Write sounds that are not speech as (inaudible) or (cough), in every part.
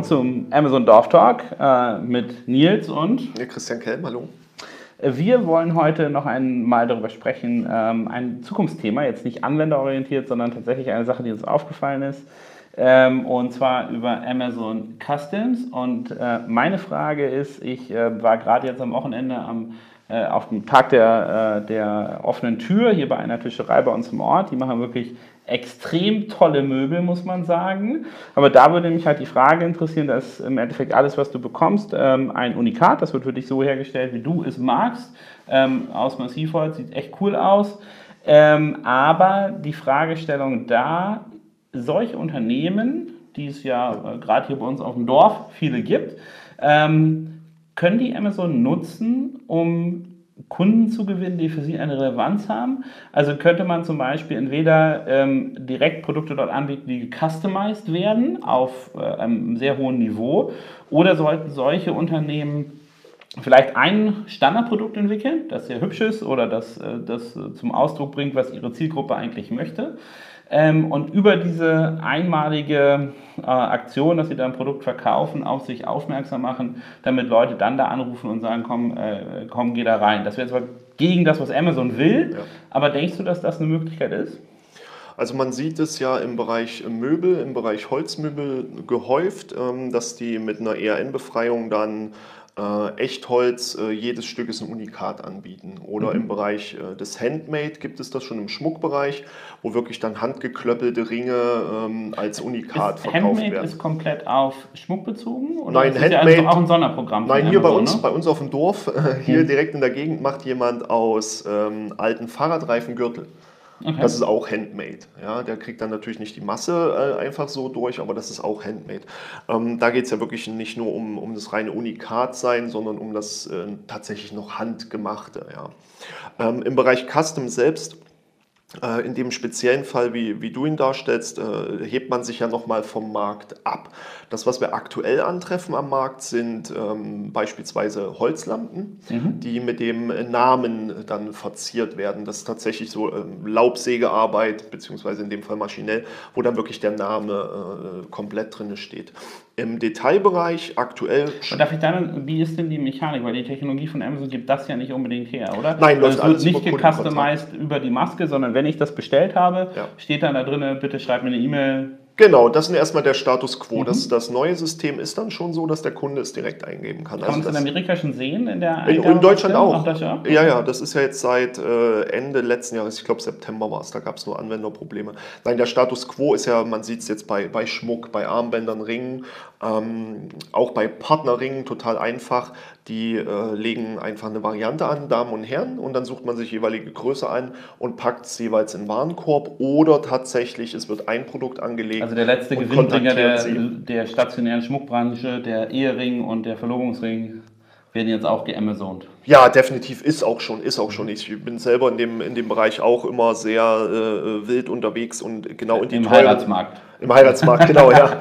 Willkommen zum Amazon Dorf Talk äh, mit Nils und ja, Christian Kelm, hallo. Wir wollen heute noch einmal darüber sprechen, ähm, ein Zukunftsthema, jetzt nicht anwenderorientiert, sondern tatsächlich eine Sache, die uns aufgefallen ist, ähm, und zwar über Amazon Customs. Und äh, meine Frage ist, ich äh, war gerade jetzt am Wochenende am auf dem Tag der, äh, der offenen Tür hier bei einer Tischerei bei uns im Ort. Die machen wirklich extrem tolle Möbel, muss man sagen. Aber da würde mich halt die Frage interessieren, dass im Endeffekt alles, was du bekommst, ähm, ein Unikat, das wird für dich so hergestellt, wie du es magst, ähm, aus Massivholz, sieht echt cool aus. Ähm, aber die Fragestellung da, solche Unternehmen, die es ja äh, gerade hier bei uns auf dem Dorf viele gibt, können die Amazon nutzen, um Kunden zu gewinnen, die für Sie eine Relevanz haben. Also könnte man zum Beispiel entweder ähm, direkt Produkte dort anbieten, die customized werden auf äh, einem sehr hohen Niveau, oder sollten solche Unternehmen vielleicht ein Standardprodukt entwickeln, das sehr hübsch ist oder das, äh, das zum Ausdruck bringt, was ihre Zielgruppe eigentlich möchte. Ähm, und über diese einmalige äh, Aktion, dass sie da ein Produkt verkaufen, auf sich aufmerksam machen, damit Leute dann da anrufen und sagen, komm, äh, komm geh da rein. Das wäre zwar gegen das, was Amazon will, ja. aber denkst du, dass das eine Möglichkeit ist? Also man sieht es ja im Bereich Möbel, im Bereich Holzmöbel gehäuft, ähm, dass die mit einer ERN-Befreiung dann äh, Echtholz, äh, jedes Stück ist ein Unikat anbieten. Oder mhm. im Bereich äh, des Handmade gibt es das schon im Schmuckbereich, wo wirklich dann handgeklöppelte Ringe ähm, als Unikat ist verkauft Handmade werden. ist komplett auf Schmuck bezogen? Oder Nein, ist Handmade. Also auch ein Sonderprogramm. Nein, hier Amazon, bei uns, ne? bei uns auf dem Dorf, (laughs) hier mhm. direkt in der Gegend, macht jemand aus ähm, alten Fahrradreifen Gürtel. Okay. Das ist auch Handmade. Ja, der kriegt dann natürlich nicht die Masse äh, einfach so durch, aber das ist auch Handmade. Ähm, da geht es ja wirklich nicht nur um, um das reine Unikat sein, sondern um das äh, tatsächlich noch handgemachte. Ja. Ähm, Im Bereich Custom selbst in dem speziellen Fall, wie, wie du ihn darstellst, äh, hebt man sich ja nochmal vom Markt ab. Das, was wir aktuell antreffen am Markt, sind ähm, beispielsweise Holzlampen, mhm. die mit dem Namen dann verziert werden. Das ist tatsächlich so ähm, Laubsägearbeit, beziehungsweise in dem Fall maschinell, wo dann wirklich der Name äh, komplett drin steht. Im Detailbereich aktuell. Und darf ich dann, wie ist denn die Mechanik? Weil die Technologie von Amazon gibt das ja nicht unbedingt her, oder? Nein, läuft also es wird nicht gecustomized über die Maske, sondern wenn ich das bestellt habe, ja. steht dann da drin, bitte schreib mir eine E-Mail, Genau, das ist erstmal der Status quo. Mhm. Das, das neue System ist dann schon so, dass der Kunde es direkt eingeben kann. Kann also man es in Amerika schon sehen? In, der in, in Deutschland auch. auch Ja, ja, das ist ja jetzt seit äh, Ende letzten Jahres, ich glaube September war es, da gab es nur Anwenderprobleme. Nein, der Status quo ist ja, man sieht es jetzt bei, bei Schmuck, bei Armbändern, Ringen, ähm, auch bei Partnerringen total einfach. Die äh, legen einfach eine Variante an, Damen und Herren, und dann sucht man sich jeweilige Größe ein und packt es jeweils in Warenkorb oder tatsächlich, es wird ein Produkt angelegt. Also der letzte Gewinnbringer der, der stationären Schmuckbranche, der Ehering und der Verlobungsring werden jetzt auch geamazont. Ja, definitiv ist auch schon, ist auch schon. Ich bin selber in dem, in dem Bereich auch immer sehr äh, wild unterwegs und genau in die Im teuren, Heiratsmarkt. Im Heiratsmarkt, genau, ja.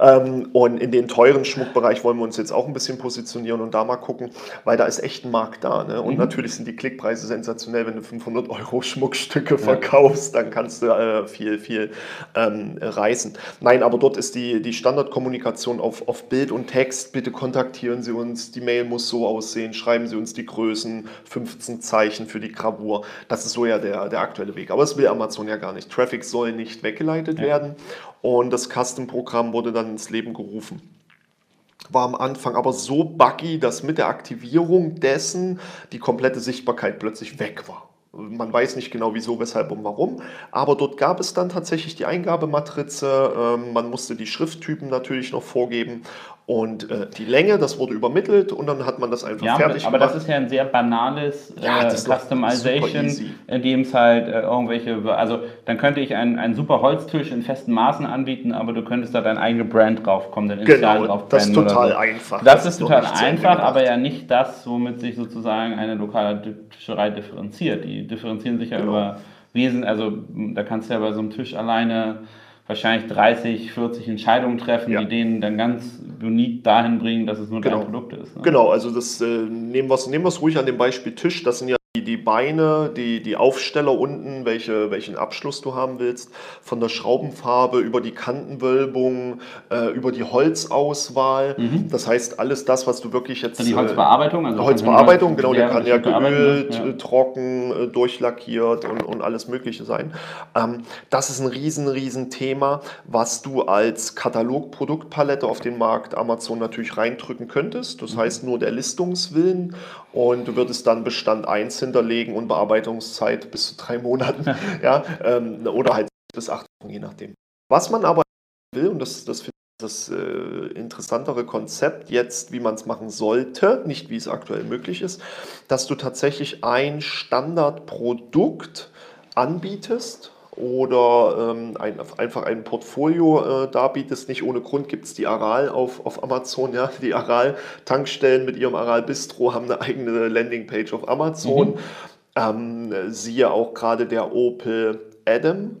(laughs) ähm, und in den teuren Schmuckbereich wollen wir uns jetzt auch ein bisschen positionieren und da mal gucken, weil da ist echt ein Markt da. Ne? Und mhm. natürlich sind die Klickpreise sensationell. Wenn du 500 Euro Schmuckstücke verkaufst, dann kannst du äh, viel, viel ähm, reißen. Nein, aber dort ist die, die Standardkommunikation auf, auf Bild und Text. Bitte kontaktieren Sie uns, die Mail muss so aussehen, schreiben Sie uns die Größen, 15 Zeichen für die Gravur. Das ist so ja der, der aktuelle Weg. Aber das will Amazon ja gar nicht. Traffic soll nicht weggeleitet ja. werden und das Custom-Programm wurde dann ins Leben gerufen. War am Anfang aber so buggy, dass mit der Aktivierung dessen die komplette Sichtbarkeit plötzlich weg war. Man weiß nicht genau wieso, weshalb und warum, aber dort gab es dann tatsächlich die Eingabematrize. Ähm, man musste die Schrifttypen natürlich noch vorgeben und äh, die Länge, das wurde übermittelt und dann hat man das einfach ja, fertig aber gemacht. Aber das ist ja ein sehr banales ja, äh, Customization, in dem es halt äh, irgendwelche, also dann könnte ich einen, einen super Holztisch in festen Maßen anbieten, aber du könntest da dein eigene Brand draufkommen, dein Initial genau, drauf das ist total so. einfach. Das, das ist total einfach, aber ja nicht das, womit sich sozusagen eine lokale Tischerei differenziert. Die differenzieren sich ja genau. über Wesen, also da kannst du ja bei so einem Tisch alleine wahrscheinlich 30, 40 Entscheidungen treffen, ja. die denen dann ganz unique dahin bringen, dass es nur genau. dein Produkt ist. Ne? Genau, also das äh, nehmen wir nehmen ruhig an dem Beispiel Tisch. Das sind ja die Beine, die, die Aufsteller unten, welche, welchen Abschluss du haben willst, von der Schraubenfarbe über die Kantenwölbung, äh, über die Holzauswahl. Mhm. Das heißt, alles das, was du wirklich jetzt. Die Holzbearbeitung? Also Holzbearbeitung, genau, der kann ja geölt, ja. trocken, äh, durchlackiert und, und alles Mögliche sein. Ähm, das ist ein riesen, riesen Thema, was du als Katalogproduktpalette auf den Markt Amazon natürlich reindrücken könntest. Das mhm. heißt, nur der Listungswillen und du würdest dann Bestand 1 hinterlegen und Bearbeitungszeit bis zu drei Monaten (laughs) ja, ähm, oder halt bis acht Wochen, je nachdem. Was man aber will, und das, das finde ich das äh, interessantere Konzept jetzt, wie man es machen sollte, nicht wie es aktuell möglich ist, dass du tatsächlich ein Standardprodukt anbietest oder ähm, ein, einfach ein Portfolio äh, darbietest. Nicht ohne Grund gibt es die Aral auf, auf Amazon. Ja? Die Aral-Tankstellen mit ihrem Aral Bistro haben eine eigene Landingpage auf Amazon. Mhm. Ähm, siehe auch gerade der Opel Adam,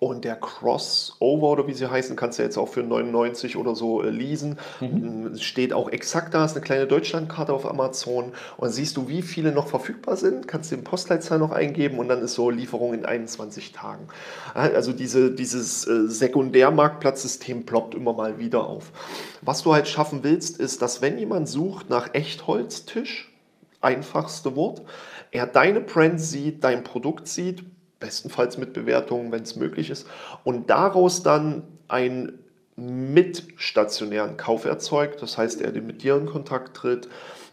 und der Crossover oder wie sie heißen, kannst du jetzt auch für 99 oder so äh, leasen. Mhm. Steht auch exakt da, ist eine kleine Deutschlandkarte auf Amazon. Und siehst du, wie viele noch verfügbar sind. Kannst du den Postleitzahl noch eingeben und dann ist so Lieferung in 21 Tagen. Also diese, dieses äh, Sekundärmarktplatzsystem ploppt immer mal wieder auf. Was du halt schaffen willst, ist, dass wenn jemand sucht nach Echtholztisch, einfachste Wort, er deine Brand sieht, dein Produkt sieht, bestenfalls mit Bewertungen, wenn es möglich ist, und daraus dann einen mitstationären Kauf erzeugt. Das heißt, er mit dir in Kontakt tritt,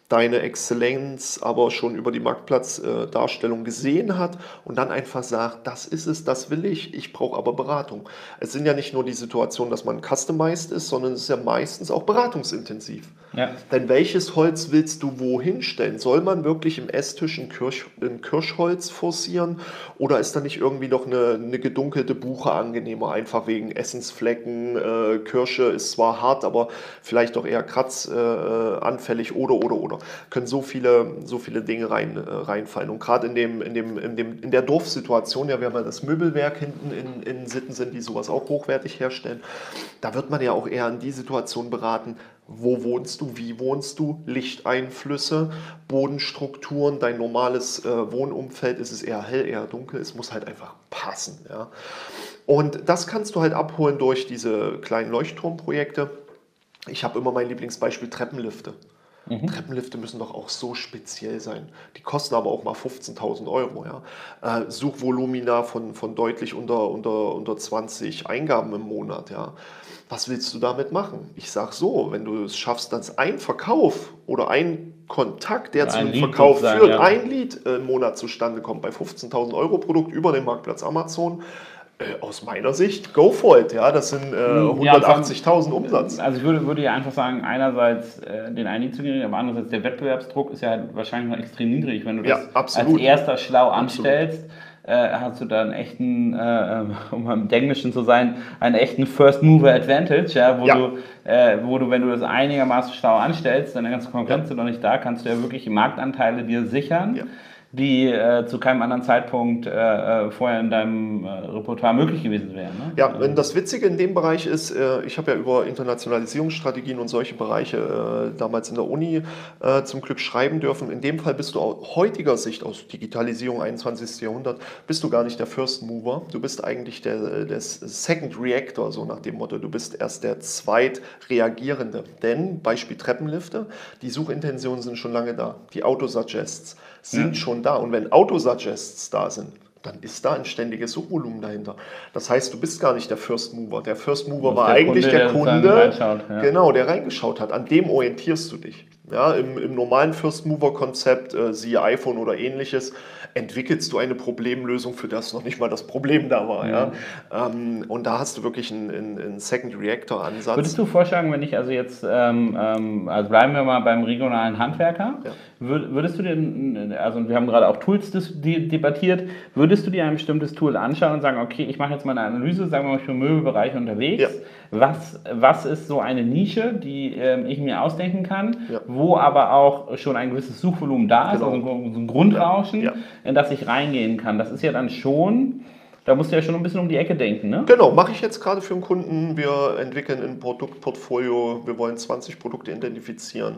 deine Exzellenz aber schon über die Marktplatzdarstellung gesehen hat und dann einfach sagt, das ist es, das will ich, ich brauche aber Beratung. Es sind ja nicht nur die Situationen, dass man customized ist, sondern es ist ja meistens auch beratungsintensiv. Ja. Denn welches Holz willst du wohin stellen? Soll man wirklich im Esstisch ein, Kirsch, ein Kirschholz forcieren oder ist da nicht irgendwie noch eine, eine gedunkelte Buche angenehmer, einfach wegen Essensflecken? Äh, Kirsche ist zwar hart, aber vielleicht doch eher kratzanfällig äh, oder oder oder können so viele, so viele Dinge rein, äh, reinfallen. Und gerade in, dem, in, dem, in, dem, in der Dorfsituation, ja, wir haben ja das Möbelwerk hinten in, in Sitten sind, die sowas auch hochwertig herstellen, da wird man ja auch eher in die Situation beraten, wo wohnst du, wie wohnst du, Lichteinflüsse, Bodenstrukturen, dein normales äh, Wohnumfeld, ist es eher hell, eher dunkel, es muss halt einfach passen. Ja. Und das kannst du halt abholen durch diese kleinen Leuchtturmprojekte. Ich habe immer mein Lieblingsbeispiel Treppenlifte. Mhm. Treppenlifte müssen doch auch so speziell sein. Die kosten aber auch mal 15.000 Euro. Ja. Äh, Suchvolumina von, von deutlich unter, unter, unter 20 Eingaben im Monat. Ja. Was willst du damit machen? Ich sage so, wenn du es schaffst, dass ein Verkauf oder ein Kontakt, der zum Verkauf führt, ja. ein Lied im Monat zustande kommt bei 15.000 Euro Produkt über den Marktplatz Amazon, äh, aus meiner Sicht, go for it. Ja, das sind äh, 180.000 hm, Umsatz. Also ich würde, würde ja einfach sagen, einerseits äh, den Einstieg zu gehen, aber andererseits der Wettbewerbsdruck ist ja halt wahrscheinlich noch extrem niedrig. Wenn du das ja, als erster schlau anstellst, äh, hast du da einen echten, äh, um im Englischen zu sein, einen echten First Mover Advantage, ja, wo, ja. Du, äh, wo du, wenn du das einigermaßen schlau anstellst, deine ganze Konkurrenz ja. noch nicht da, kannst du ja wirklich Marktanteile dir sichern. Ja die äh, zu keinem anderen Zeitpunkt äh, äh, vorher in deinem äh, Repertoire möglich gewesen wären. Ne? Ja, also das Witzige in dem Bereich ist, äh, ich habe ja über Internationalisierungsstrategien und solche Bereiche äh, damals in der Uni zum Glück schreiben dürfen. In dem Fall bist du aus heutiger Sicht, aus Digitalisierung 21. Jahrhundert, bist du gar nicht der First Mover. Du bist eigentlich der, der Second Reactor, so nach dem Motto. Du bist erst der Zweitreagierende. Denn, Beispiel Treppenlifte, die Suchintentionen sind schon lange da. Die Autosuggests sind ja. schon da. Und wenn Autosuggests da sind, dann ist da ein ständiges Suchvolumen dahinter. Das heißt, du bist gar nicht der First Mover. Der First Mover war der eigentlich Kunde, der, Kunde, der ja. genau, der reingeschaut hat. An dem orientierst du dich. Ja, im, Im normalen First-Mover-Konzept, äh, siehe iPhone oder ähnliches, entwickelst du eine Problemlösung, für das noch nicht mal das Problem da war. Mhm. Ja? Ähm, und da hast du wirklich einen, einen Second Reactor-Ansatz. Würdest du vorschlagen, wenn ich also jetzt, ähm, ähm, also bleiben wir mal beim regionalen Handwerker, ja. würdest du dir, also wir haben gerade auch Tools debattiert, würdest du dir ein bestimmtes Tool anschauen und sagen, okay, ich mache jetzt mal eine Analyse, sagen wir mal, ich bin im Möbelbereich unterwegs, ja. Was, was ist so eine Nische, die ähm, ich mir ausdenken kann, ja. wo aber auch schon ein gewisses Suchvolumen da ist, genau. also so ein Grundrauschen, in das ich reingehen kann. Das ist ja dann schon, da musst du ja schon ein bisschen um die Ecke denken, ne? Genau, mache ich jetzt gerade für einen Kunden. Wir entwickeln ein Produktportfolio, wir wollen 20 Produkte identifizieren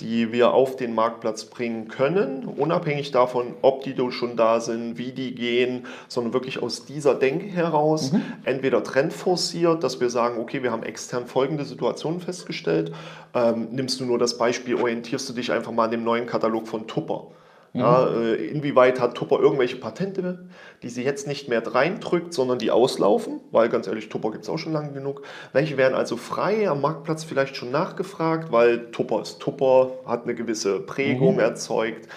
die wir auf den Marktplatz bringen können, unabhängig davon, ob die schon da sind, wie die gehen, sondern wirklich aus dieser Denke heraus, mhm. entweder trendforciert, dass wir sagen, okay, wir haben extern folgende Situationen festgestellt, ähm, nimmst du nur das Beispiel, orientierst du dich einfach mal an dem neuen Katalog von Tupper. Ja, mhm. äh, inwieweit hat Tupper irgendwelche Patente, die sie jetzt nicht mehr reindrückt, sondern die auslaufen? Weil ganz ehrlich, Tupper gibt es auch schon lange genug. Welche werden also frei am Marktplatz vielleicht schon nachgefragt, weil Tupper ist Tupper, hat eine gewisse Prägung mhm. erzeugt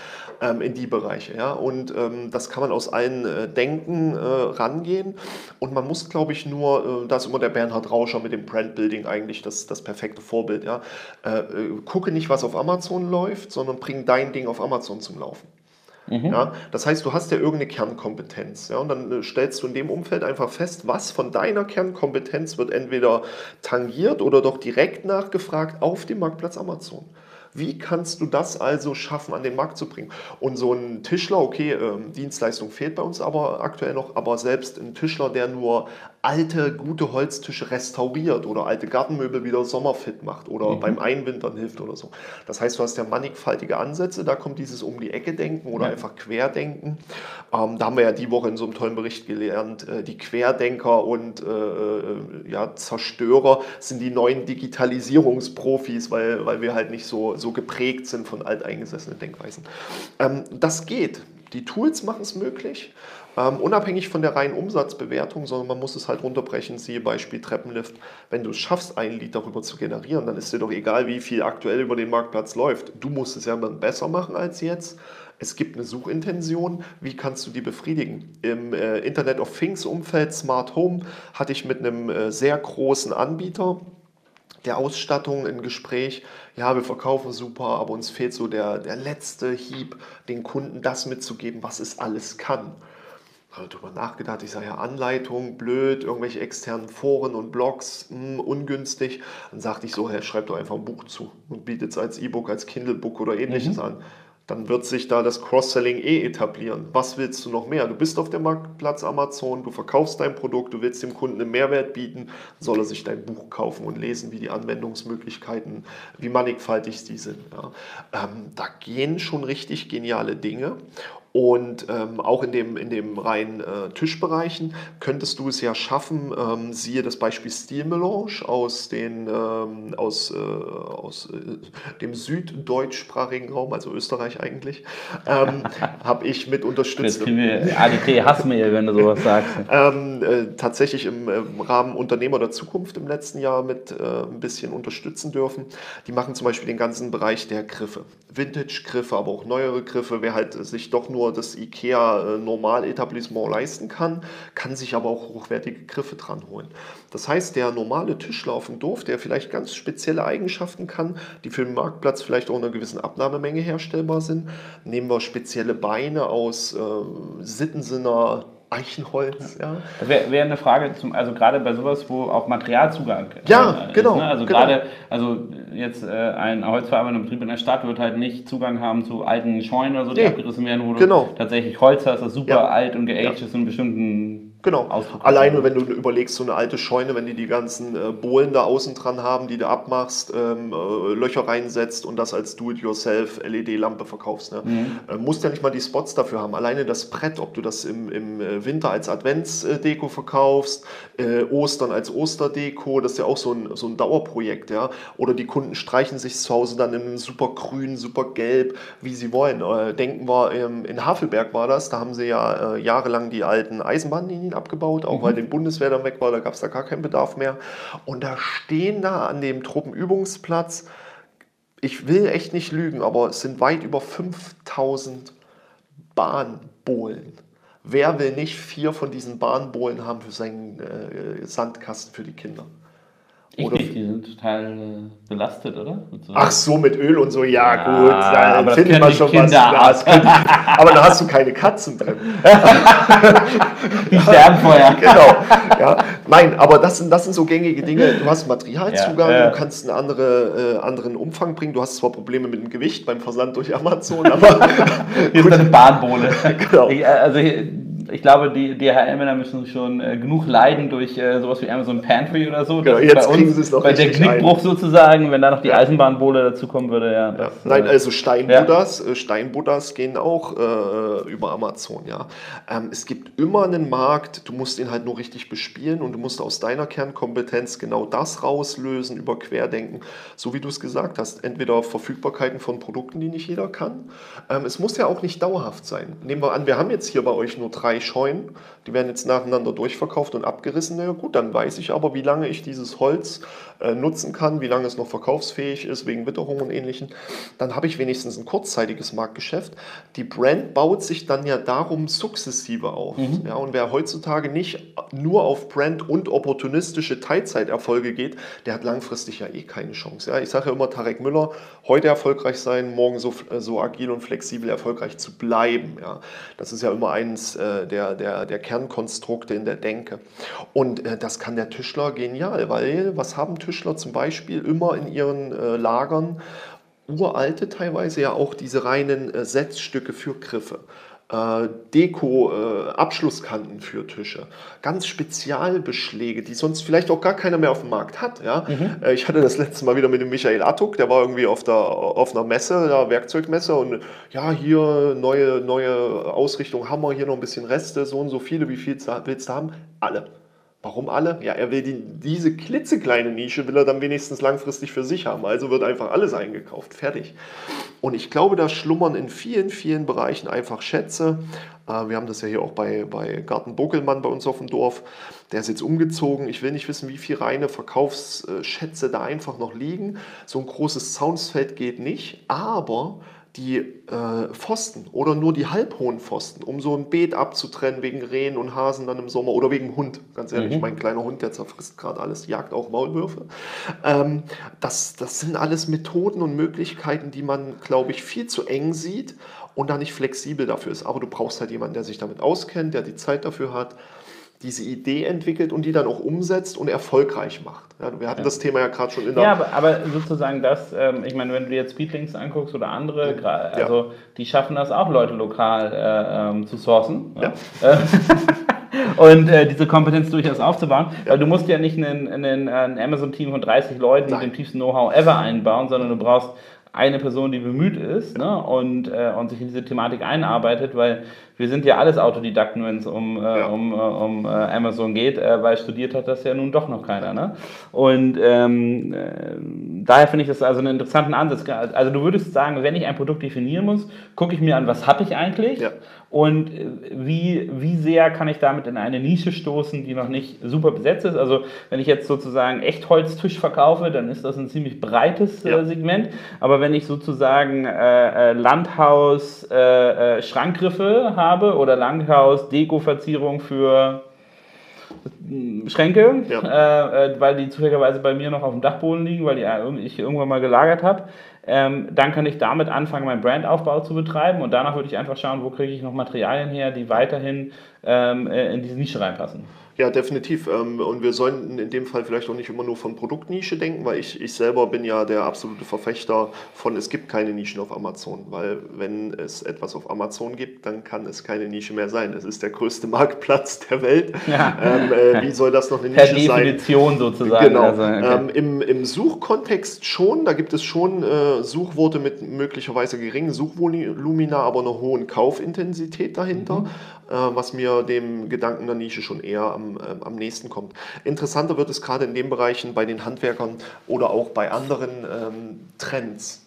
ähm, in die Bereiche. Ja? Und ähm, das kann man aus allen äh, Denken äh, rangehen. Und man muss, glaube ich, nur, äh, da ist immer der Bernhard Rauscher mit dem Brandbuilding eigentlich das, das perfekte Vorbild. Ja? Äh, äh, gucke nicht, was auf Amazon läuft, sondern bring dein Ding auf Amazon zum Laufen. Mhm. Ja, das heißt, du hast ja irgendeine Kernkompetenz. Ja, und dann äh, stellst du in dem Umfeld einfach fest, was von deiner Kernkompetenz wird entweder tangiert oder doch direkt nachgefragt auf dem Marktplatz Amazon. Wie kannst du das also schaffen, an den Markt zu bringen? Und so ein Tischler, okay, ähm, Dienstleistung fehlt bei uns aber aktuell noch, aber selbst ein Tischler, der nur alte, gute Holztische restauriert oder alte Gartenmöbel wieder sommerfit macht oder mhm. beim Einwintern hilft oder so. Das heißt, du hast ja mannigfaltige Ansätze, da kommt dieses um die Ecke denken oder ja. einfach Querdenken. Ähm, da haben wir ja die Woche in so einem tollen Bericht gelernt, äh, die Querdenker und äh, äh, ja, Zerstörer sind die neuen Digitalisierungsprofis, weil, weil wir halt nicht so, so geprägt sind von alteingesessenen Denkweisen. Ähm, das geht. Die Tools machen es möglich. Ähm, unabhängig von der reinen Umsatzbewertung, sondern man muss es halt runterbrechen, siehe Beispiel Treppenlift. Wenn du es schaffst, ein Lied darüber zu generieren, dann ist dir doch egal, wie viel aktuell über den Marktplatz läuft. Du musst es ja dann besser machen als jetzt. Es gibt eine Suchintention, wie kannst du die befriedigen? Im äh, Internet of Things Umfeld, Smart Home, hatte ich mit einem äh, sehr großen Anbieter der Ausstattung ein Gespräch, ja, wir verkaufen super, aber uns fehlt so der, der letzte Hieb, den Kunden das mitzugeben, was es alles kann darüber nachgedacht. Ich sage ja, Anleitung, blöd, irgendwelche externen Foren und Blogs, mh, hm, ungünstig. Dann sagte ich so, hey, schreib doch einfach ein Buch zu und bietet es als E-Book, als Kindle-Book oder ähnliches mhm. an. Dann wird sich da das Cross-Selling eh etablieren. Was willst du noch mehr? Du bist auf dem Marktplatz Amazon, du verkaufst dein Produkt, du willst dem Kunden einen Mehrwert bieten, soll er sich dein Buch kaufen und lesen, wie die Anwendungsmöglichkeiten, wie mannigfaltig die sind. Ja. Ähm, da gehen schon richtig geniale Dinge. Und ähm, auch in dem, in dem reinen äh, Tischbereichen könntest du es ja schaffen, ähm, siehe das Beispiel Steel Melange aus, den, ähm, aus, äh, aus äh, dem süddeutschsprachigen Raum, also Österreich eigentlich, ähm, (laughs) habe ich mit unterstützt. ADT Hassmail, wenn du sowas sagst. (laughs) Ähm, äh, tatsächlich im, im, Rahmen Unternehmer der Zukunft im letzten Jahr mit äh, ein bisschen unterstützen dürfen. Die machen zum Beispiel den ganzen Bereich der Griffe. Vintage-Griffe, aber auch neuere Griffe, wer halt sich doch nur das IKEA äh, Normaletablissement leisten kann, kann sich aber auch hochwertige Griffe dran holen. Das heißt, der normale Tischler auf dem Dorf, der vielleicht ganz spezielle Eigenschaften kann, die für den Marktplatz vielleicht auch in einer gewissen Abnahmemenge herstellbar sind, nehmen wir spezielle Beine aus äh, Sittensinner Eichenholz. Ja. Das wäre wär eine Frage, zum, also gerade bei sowas, wo auch Materialzugang ja, ist. Genau, ne? Also genau. gerade, also jetzt äh, ein holzverarbeitender Betrieb in der Stadt wird halt nicht Zugang haben zu alten Scheunen oder so, die nee, abgerissen werden, wo genau. du tatsächlich Holz hast, das super ja. alt und geaged ist in bestimmten Genau. Alleine, wenn du überlegst, so eine alte Scheune, wenn die die ganzen äh, Bohlen da außen dran haben, die du abmachst, ähm, äh, Löcher reinsetzt und das als Do-it-yourself LED-Lampe verkaufst. Ne? Mhm. Äh, musst ja nicht mal die Spots dafür haben. Alleine das Brett, ob du das im, im äh, Winter als Adventsdeko verkaufst, äh, Ostern als Osterdeko, das ist ja auch so ein, so ein Dauerprojekt. Ja? Oder die Kunden streichen sich zu Hause dann in super grün, super gelb, wie sie wollen. Äh, denken wir, ähm, in Havelberg war das, da haben sie ja jahrelang die alten Eisenbahnlinien abgebaut, auch mhm. weil die Bundeswehr dann weg war, da gab es da gar keinen Bedarf mehr. Und da stehen da an dem Truppenübungsplatz ich will echt nicht lügen, aber es sind weit über 5000 Bahnbohlen. Wer will nicht vier von diesen Bahnbohlen haben für seinen äh, Sandkasten für die Kinder? Nicht, die sind total äh, belastet, oder? So Ach so, mit Öl und so, ja, ja gut, da aber findet man schon Kinder was. aber da hast du keine Katzen drin. (laughs) die sterben vorher. Genau. Ja. Nein, aber das sind, das sind so gängige Dinge. Du hast Materialzugang, ja, ja. du kannst einen andere, äh, anderen Umfang bringen. Du hast zwar Probleme mit dem Gewicht beim Versand durch Amazon, aber. (laughs) Hier ist eine Bahnbohle. (laughs) genau. Ich, äh, also ich glaube, die DHL-Männer müssen schon äh, genug leiden durch äh, sowas wie Amazon Pantry oder so. Genau, jetzt kriegen sie es noch Bei der Knickbruch ein. sozusagen, wenn da noch die Eisenbahnbohle dazu kommen würde, ja. Das, ja. Nein, äh, also Steinbuddhas, ja. Äh, Steinbuddhas gehen auch äh, über Amazon, ja. Ähm, es gibt immer einen Markt, du musst ihn halt nur richtig bespielen und du musst aus deiner Kernkompetenz genau das rauslösen, über Querdenken, so wie du es gesagt hast. Entweder Verfügbarkeiten von Produkten, die nicht jeder kann. Ähm, es muss ja auch nicht dauerhaft sein. Nehmen wir an, wir haben jetzt hier bei euch nur drei drei Scheunen. Die werden jetzt nacheinander durchverkauft und abgerissen. Ja gut, dann weiß ich aber, wie lange ich dieses Holz äh, nutzen kann, wie lange es noch verkaufsfähig ist, wegen Witterung und ähnlichem. Dann habe ich wenigstens ein kurzzeitiges Marktgeschäft. Die Brand baut sich dann ja darum sukzessive auf. Mhm. Ja, und wer heutzutage nicht nur auf Brand und opportunistische Teilzeiterfolge geht, der hat langfristig ja eh keine Chance. Ja, ich sage ja immer, Tarek Müller, heute erfolgreich sein, morgen so, äh, so agil und flexibel erfolgreich zu bleiben. Ja, das ist ja immer eins äh, der, der, der Kernkonstrukte in der Denke. Und äh, das kann der Tischler genial, weil was haben Tischler zum Beispiel immer in ihren äh, Lagern? Uralte teilweise ja auch diese reinen äh, Setzstücke für Griffe. Äh, Deko, äh, Abschlusskanten für Tische, ganz Spezialbeschläge, die sonst vielleicht auch gar keiner mehr auf dem Markt hat. Ja? Mhm. Äh, ich hatte das letzte Mal wieder mit dem Michael Attuk, der war irgendwie auf, der, auf einer Messe, einer Werkzeugmesse und ja, hier neue, neue Ausrichtung, Hammer, hier noch ein bisschen Reste, so und so viele, wie viel willst du haben? Alle. Warum alle? Ja, er will die, diese klitzekleine Nische, will er dann wenigstens langfristig für sich haben. Also wird einfach alles eingekauft. Fertig. Und ich glaube, da schlummern in vielen, vielen Bereichen einfach Schätze. Äh, wir haben das ja hier auch bei, bei Garten Bokelmann bei uns auf dem Dorf. Der ist jetzt umgezogen. Ich will nicht wissen, wie viele reine Verkaufsschätze da einfach noch liegen. So ein großes Soundsfeld geht nicht. Aber die äh, Pfosten oder nur die halbhohen Pfosten, um so ein Beet abzutrennen wegen Rehen und Hasen dann im Sommer oder wegen Hund. Ganz ehrlich, mhm. mein kleiner Hund, der zerfrisst gerade alles, jagt auch Maulwürfe. Ähm, das, das sind alles Methoden und Möglichkeiten, die man, glaube ich, viel zu eng sieht und da nicht flexibel dafür ist. Aber du brauchst halt jemanden, der sich damit auskennt, der die Zeit dafür hat diese Idee entwickelt und die dann auch umsetzt und erfolgreich macht. Ja, wir hatten ja. das Thema ja gerade schon in der. Ja, aber, aber sozusagen das, ähm, ich meine, wenn du dir jetzt Speedlinks anguckst oder andere, ja. also die schaffen das auch, Leute lokal äh, ähm, zu sourcen. Ja. (laughs) und äh, diese Kompetenz durchaus aufzubauen, weil du musst ja nicht ein Amazon-Team von 30 Leuten Nein. mit dem tiefsten Know-how ever einbauen, sondern du brauchst eine Person, die bemüht ist ne, und, äh, und sich in diese Thematik einarbeitet, weil wir sind ja alles Autodidakten, wenn es um, äh, um, äh, um äh, Amazon geht, äh, weil studiert hat das ja nun doch noch keiner. Ne? Und ähm, äh, daher finde ich das also einen interessanten Ansatz. Also du würdest sagen, wenn ich ein Produkt definieren muss, gucke ich mir an, was habe ich eigentlich ja. Und wie, wie sehr kann ich damit in eine Nische stoßen, die noch nicht super besetzt ist. Also wenn ich jetzt sozusagen Echtholztisch verkaufe, dann ist das ein ziemlich breites ja. Segment. Aber wenn ich sozusagen Landhaus, Schrankgriffe habe, oder Langhaus Deko-Verzierung für Schränke, ja. Äh, äh, weil die zufälligerweise bei mir noch auf dem Dachboden liegen, weil die, ich irgendwann mal gelagert habe. Ähm, dann kann ich damit anfangen, meinen Brandaufbau zu betreiben und danach würde ich einfach schauen, wo kriege ich noch Materialien her, die weiterhin ähm, äh, in diese Nische reinpassen. Ja, definitiv. Ähm, und wir sollten in dem Fall vielleicht auch nicht immer nur von Produktnische denken, weil ich, ich selber bin ja der absolute Verfechter von, es gibt keine Nischen auf Amazon, weil wenn es etwas auf Amazon gibt, dann kann es keine Nische mehr sein. Es ist der größte (laughs) Marktplatz der Welt. Ja. Ähm, äh, wie soll das noch eine (laughs) Nische sein? Per Definition sozusagen. Genau. Also, okay. ähm, im, Im Suchkontext schon, da gibt es schon äh, Suchworte mit möglicherweise geringen Suchvolumina, aber einer hohen Kaufintensität dahinter. Mhm. Äh, was mir dem Gedanken der Nische schon eher am, äh, am nächsten kommt. Interessanter wird es gerade in den Bereichen bei den Handwerkern oder auch bei anderen ähm, Trends.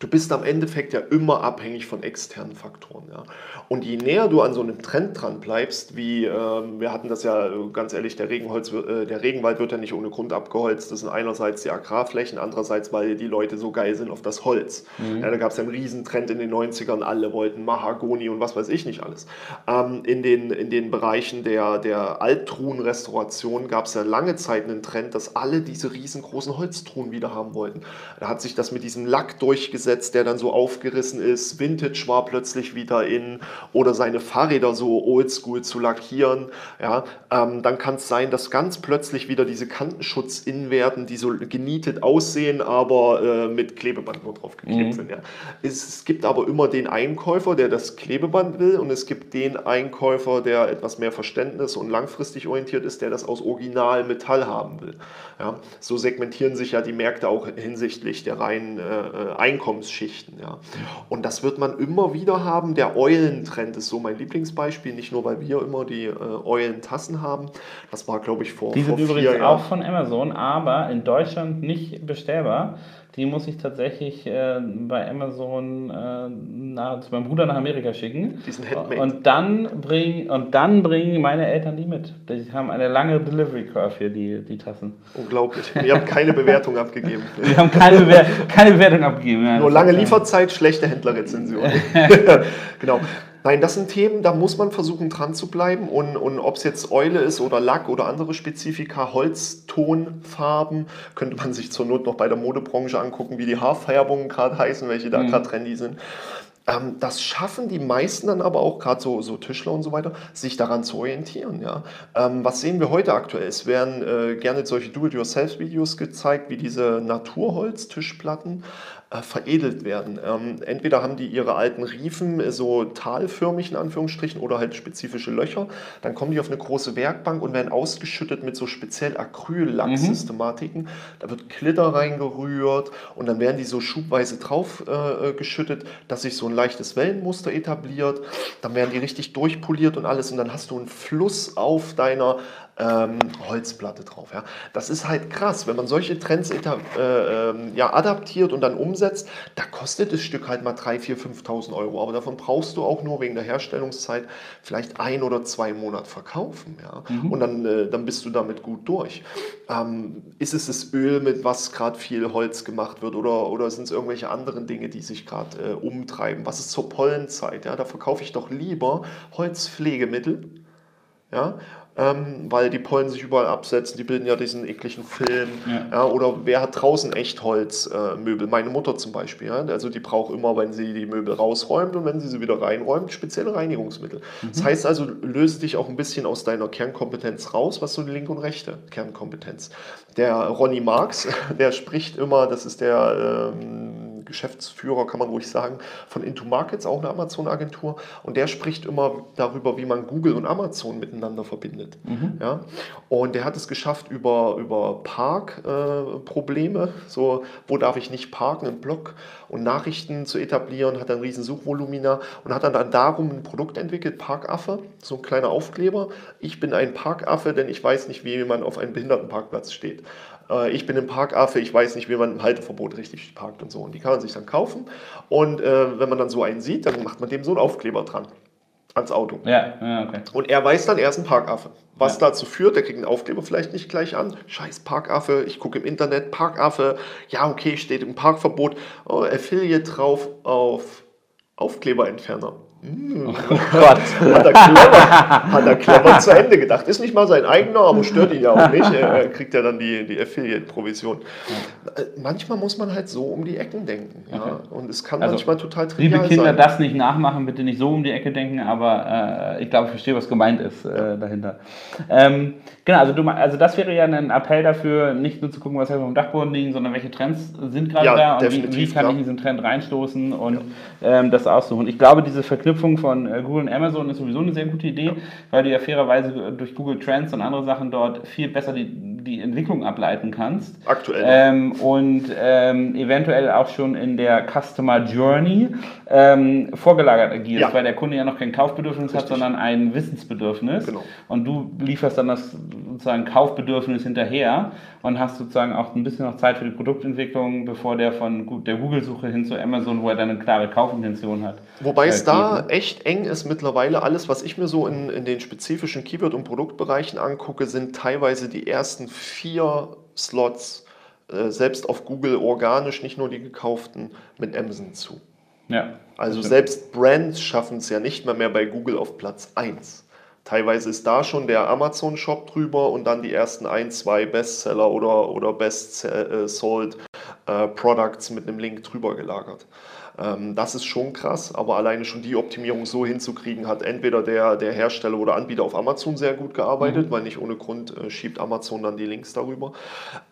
Du bist am Endeffekt ja immer abhängig von externen Faktoren. Ja. Und je näher du an so einem Trend dran bleibst, wie ähm, wir hatten das ja ganz ehrlich, der, Regenholz, äh, der Regenwald wird ja nicht ohne Grund abgeholzt. Das sind einerseits die Agrarflächen, andererseits, weil die Leute so geil sind auf das Holz. Mhm. Ja, da gab es ja einen Riesentrend in den 90ern, alle wollten Mahagoni und was weiß ich nicht alles. Ähm, in, den, in den Bereichen der, der Alttruhenrestauration gab es ja lange Zeit einen Trend, dass alle diese riesengroßen Holztruhen wieder haben wollten. Da hat sich das mit diesem Lack durchgesetzt, der dann so aufgerissen ist. Vintage war plötzlich wieder in oder seine Fahrräder so oldschool zu lackieren. Ja, ähm, dann kann es sein, dass ganz plötzlich wieder diese Kantenschutz in werden, die so genietet aussehen, aber äh, mit Klebeband nur drauf geklebt mhm. sind. Ja. Es, es gibt aber immer den Einkäufer, der das Klebeband will und es gibt den Einkäufer, der etwas mehr Verständnis und langfristig orientiert ist, der das aus Original Metall haben will. Ja. So segmentieren sich ja die Märkte auch hinsichtlich der reinen äh, äh Einkommensschichten. Ja. Und das wird man immer wieder haben. Der Eulentrend ist so mein Lieblingsbeispiel, nicht nur weil wir immer die äh, Eulentassen haben. Das war, glaube ich, vor Die sind vor übrigens Jahren. auch von Amazon, aber in Deutschland nicht bestellbar. Die muss ich tatsächlich äh, bei Amazon äh, nach, zu meinem Bruder nach Amerika schicken. Die sind handmade. Und dann, bring, und dann bringen meine Eltern die mit. Die haben eine lange Delivery Curve hier, die, die Tassen. Unglaublich. Wir haben keine Bewertung abgegeben. (laughs) Wir haben keine, Bewer keine Bewertung abgegeben. Ja, Nur lange Lieferzeit, schlechte Händlerrezension. (laughs) (laughs) genau. Nein, das sind Themen, da muss man versuchen dran zu bleiben. Und, und ob es jetzt Eule ist oder Lack oder andere Spezifika, Holztonfarben, könnte man sich zur Not noch bei der Modebranche angucken, wie die Haarfärbungen gerade heißen, welche da mhm. gerade trendy sind. Ähm, das schaffen die meisten dann aber auch, gerade so, so Tischler und so weiter, sich daran zu orientieren. Ja? Ähm, was sehen wir heute aktuell? Es werden äh, gerne solche Do-it-yourself-Videos gezeigt, wie diese Naturholz-Tischplatten veredelt werden. Ähm, entweder haben die ihre alten Riefen äh, so talförmig in Anführungsstrichen oder halt spezifische Löcher. Dann kommen die auf eine große Werkbank und werden ausgeschüttet mit so speziell Acryl-Lack-Systematiken. Mhm. Da wird Glitter reingerührt und dann werden die so schubweise drauf äh, äh, geschüttet, dass sich so ein leichtes Wellenmuster etabliert. Dann werden die richtig durchpoliert und alles und dann hast du einen Fluss auf deiner ähm, Holzplatte drauf. Ja. Das ist halt krass, wenn man solche Trends äh, äh, ja, adaptiert und dann umsetzt, da kostet das Stück halt mal 3.000, 4.000, 5.000 Euro. Aber davon brauchst du auch nur wegen der Herstellungszeit vielleicht ein oder zwei Monate verkaufen. Ja. Mhm. Und dann, äh, dann bist du damit gut durch. Ähm, ist es das Öl, mit was gerade viel Holz gemacht wird oder, oder sind es irgendwelche anderen Dinge, die sich gerade äh, umtreiben? Was ist zur Pollenzeit? Ja? Da verkaufe ich doch lieber Holzpflegemittel. Ja, ähm, weil die Pollen sich überall absetzen, die bilden ja diesen ekligen Film. Ja. ja oder wer hat draußen Echtholzmöbel? Äh, Meine Mutter zum Beispiel. Ja? Also die braucht immer, wenn sie die Möbel rausräumt und wenn sie sie wieder reinräumt, spezielle Reinigungsmittel. Mhm. Das heißt also, löse dich auch ein bisschen aus deiner Kernkompetenz raus, was so die linke und rechte Kernkompetenz. Der Ronny Marx, (laughs) der spricht immer, das ist der ähm, Geschäftsführer, kann man ruhig sagen, von Into Markets, auch eine Amazon-Agentur. Und der spricht immer darüber, wie man Google und Amazon miteinander verbindet. Mhm. Ja? Und der hat es geschafft, über, über Parkprobleme, äh, so wo darf ich nicht parken im Blog und Nachrichten zu etablieren, hat ein riesen Suchvolumina und hat dann, dann darum ein Produkt entwickelt, Parkaffe, so ein kleiner Aufkleber. Ich bin ein Parkaffe, denn ich weiß nicht, wie man auf einem Behindertenparkplatz steht. Äh, ich bin ein Parkaffe, ich weiß nicht, wie man im Halteverbot richtig parkt und so. Und die kann man sich dann kaufen. Und äh, wenn man dann so einen sieht, dann macht man dem so einen Aufkleber dran ans Auto. Ja, ja, okay. Und er weiß dann, er ist ein Parkaffe. Was ja. dazu führt, der kriegt einen Aufkleber vielleicht nicht gleich an. Scheiß Parkaffe, ich gucke im Internet, Parkaffe, ja, okay, steht im Parkverbot. Oh, Affiliate drauf auf Aufkleberentferner. Oh Gott. Hat er, clever, hat er clever (laughs) zu Ende gedacht. Ist nicht mal sein eigener, aber stört ihn ja auch nicht. Er kriegt ja dann die, die Affiliate-Provision. Äh, manchmal muss man halt so um die Ecken denken. Ja? Okay. Und es kann also, manchmal total trivial liebe Kinder, sein. das nicht nachmachen, bitte nicht so um die Ecke denken, aber äh, ich glaube, ich verstehe, was gemeint ist äh, dahinter. Ähm, genau, also, du, also das wäre ja ein Appell dafür, nicht nur zu gucken, was auf dem Dachboden liegt, sondern welche Trends sind gerade ja, da und wie, wie, kann ich in diesen Trend reinstoßen und ähm, das aussuchen. Ich glaube, diese Verknüpfung von äh, Google und Amazon ist sowieso eine sehr gute Idee, weil du ja fairerweise durch Google Trends und andere Sachen dort viel besser die, die Entwicklung ableiten kannst. Aktuell. Ähm, und ähm, eventuell auch schon in der Customer Journey ähm, vorgelagert agierst, ja. weil der Kunde ja noch kein Kaufbedürfnis Richtig. hat, sondern ein Wissensbedürfnis. Genau. Und du lieferst dann das sozusagen Kaufbedürfnis hinterher und hast sozusagen auch ein bisschen noch Zeit für die Produktentwicklung, bevor der von der Google-Suche hin zu Amazon, wo er dann eine klare Kaufintention hat. Wobei es äh, da echt eng ist mittlerweile. Alles, was ich mir so in, in den spezifischen Keyword- und Produktbereichen angucke, sind teilweise die ersten vier Slots, äh, selbst auf Google organisch, nicht nur die gekauften, mit Amazon zu. Ja, also selbst Brands schaffen es ja nicht mehr, mehr bei Google auf Platz 1. Teilweise ist da schon der Amazon-Shop drüber und dann die ersten ein, zwei Bestseller oder, oder Best-Sold äh, Products mit einem Link drüber gelagert. Ähm, das ist schon krass, aber alleine schon die Optimierung so hinzukriegen, hat entweder der, der Hersteller oder Anbieter auf Amazon sehr gut gearbeitet, mhm. weil nicht ohne Grund äh, schiebt Amazon dann die Links darüber.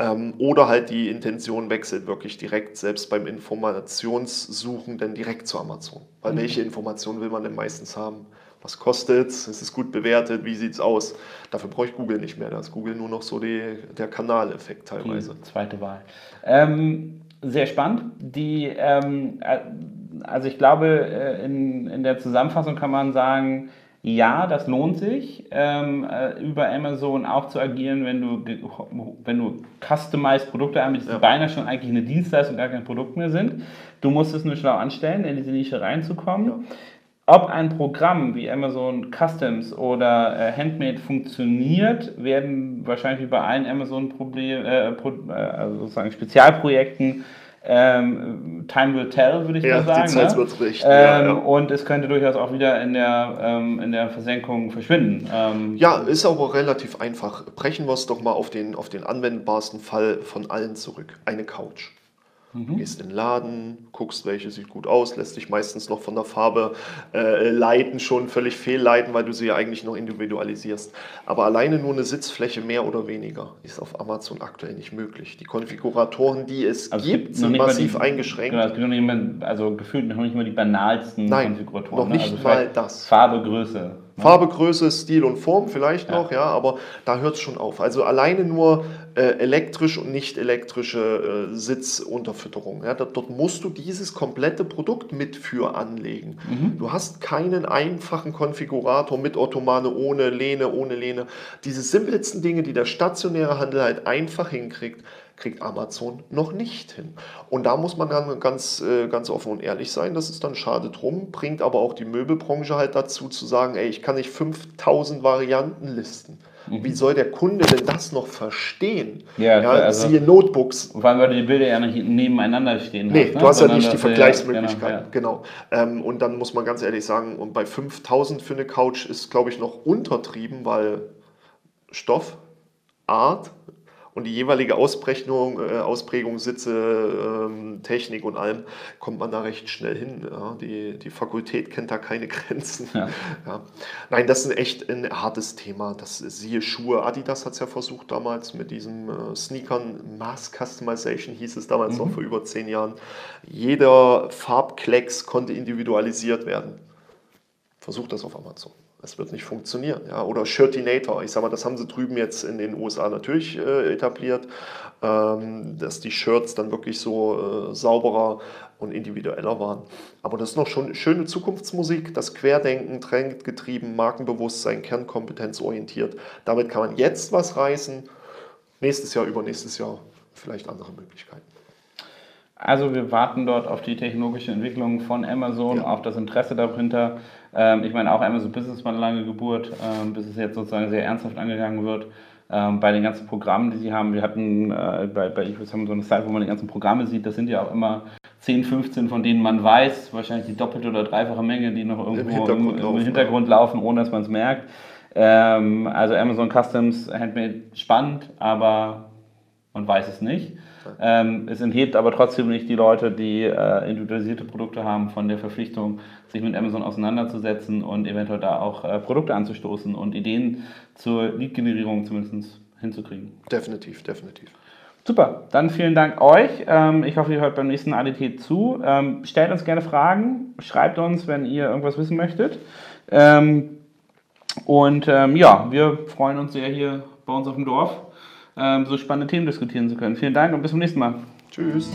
Ähm, oder halt die Intention wechselt wirklich direkt, selbst beim Informationssuchen, dann direkt zu Amazon. Weil mhm. welche Informationen will man denn meistens haben? Was kostet es, ist es gut bewertet, wie sieht es aus. Dafür brauche ich Google nicht mehr, da ist Google nur noch so die, der Kanaleffekt teilweise. Die zweite Wahl. Ähm, sehr spannend. Die, ähm, äh, also ich glaube, äh, in, in der Zusammenfassung kann man sagen, ja, das lohnt sich, ähm, äh, über Amazon auch zu agieren, wenn du, wenn du customized Produkte anbietest, ja. die beinahe schon eigentlich eine Dienstleistung, gar kein Produkt mehr sind. Du musst es nur schlau anstellen, in diese Nische reinzukommen. Ja ob ein Programm wie Amazon Customs oder äh, Handmade funktioniert, werden wahrscheinlich wie bei allen Amazon Problem, äh, äh, also sozusagen Spezialprojekten ähm, Time will tell, würde ich ja, mal sagen. Die Zeit ne? wird richten, ähm, ja, ja. Und es könnte durchaus auch wieder in der, ähm, in der Versenkung verschwinden. Ähm, ja, ist aber relativ einfach. Brechen wir es doch mal auf den, auf den anwendbarsten Fall von allen zurück. Eine Couch. Mhm. Gehst in den Laden, guckst, welche sieht gut aus, lässt dich meistens noch von der Farbe äh, leiten, schon völlig fehlleiten, weil du sie ja eigentlich noch individualisierst. Aber alleine nur eine Sitzfläche mehr oder weniger ist auf Amazon aktuell nicht möglich. Die Konfiguratoren, die es also gibt, es sind massiv die, eingeschränkt. Genau, es gibt noch nicht mehr, also gefühlt noch nicht mal die banalsten Nein, Konfiguratoren. Noch ne? nicht ne? also mal das. Farbe, Größe. Farbe, Größe, Stil und Form vielleicht noch, ja, ja aber da hört es schon auf. Also alleine nur äh, elektrisch und nicht elektrische äh, Sitzunterfütterung. Ja, dort, dort, musst du dieses komplette Produkt mit für anlegen. Mhm. Du hast keinen einfachen Konfigurator mit Ottomane, ohne Lehne, ohne Lehne. Diese simpelsten Dinge, die der stationäre Handel halt einfach hinkriegt, kriegt Amazon noch nicht hin. Und da muss man dann ganz, äh, ganz offen und ehrlich sein, das ist dann schade drum, bringt aber auch die Möbelbranche halt dazu zu sagen, ey, ich kann nicht 5000 Varianten listen. Mhm. Wie soll der Kunde denn das noch verstehen? Ja, ja also, siehe Notebooks. Vor allem, weil die Bilder ja nicht nebeneinander stehen. Nee, hast, ne? du hast ja nicht die Vergleichsmöglichkeit. Genau. Ja. genau. Ähm, und dann muss man ganz ehrlich sagen, und bei 5000 für eine Couch ist, glaube ich, noch untertrieben, weil Stoff, Art, und die jeweilige Ausprägung, äh, Ausprägung Sitze, ähm, Technik und allem, kommt man da recht schnell hin. Ja. Die, die Fakultät kennt da keine (laughs) Grenzen. Ja. Ja. Nein, das ist echt ein hartes Thema. Das siehe Schuhe. Adidas hat es ja versucht damals mit diesen äh, Sneakern. Mass Customization hieß es damals mhm. noch vor über zehn Jahren. Jeder Farbklecks konnte individualisiert werden. Versucht das auf Amazon. Das wird nicht funktionieren. Ja? Oder Shirtinator, ich sage mal, das haben sie drüben jetzt in den USA natürlich äh, etabliert, ähm, dass die Shirts dann wirklich so äh, sauberer und individueller waren. Aber das ist noch schon schöne Zukunftsmusik, das Querdenken, Trendgetrieben, Markenbewusstsein, Kernkompetenz orientiert. Damit kann man jetzt was reißen, nächstes Jahr, übernächstes Jahr vielleicht andere Möglichkeiten. Also wir warten dort auf die technologische Entwicklung von Amazon, ja. auf das Interesse dahinter. Ähm, ich meine, auch Amazon Business war eine lange Geburt, ähm, bis es jetzt sozusagen sehr ernsthaft angegangen wird. Ähm, bei den ganzen Programmen, die sie haben, wir hatten äh, bei, bei Equus haben so eine Zeit, wo man die ganzen Programme sieht, das sind ja auch immer 10, 15, von denen man weiß, wahrscheinlich die doppelte oder dreifache Menge, die noch irgendwo im Hintergrund, im, laufen, Hintergrund laufen, ohne dass man es merkt. Ähm, also Amazon Customs Handmade spannend, aber und weiß es nicht. Ähm, es enthebt aber trotzdem nicht die Leute, die äh, individualisierte Produkte haben, von der Verpflichtung, sich mit Amazon auseinanderzusetzen und eventuell da auch äh, Produkte anzustoßen und Ideen zur Lead-Generierung zumindest hinzukriegen. Definitiv, definitiv. Super, dann vielen Dank euch. Ähm, ich hoffe, ihr hört beim nächsten ADT zu. Ähm, stellt uns gerne Fragen, schreibt uns, wenn ihr irgendwas wissen möchtet. Ähm, und ja, wir freuen uns sehr hier bei uns auf dem Dorf ähm, so spannende Themen diskutieren zu können. Vielen Dank und bis zum nächsten Mal. Tschüss.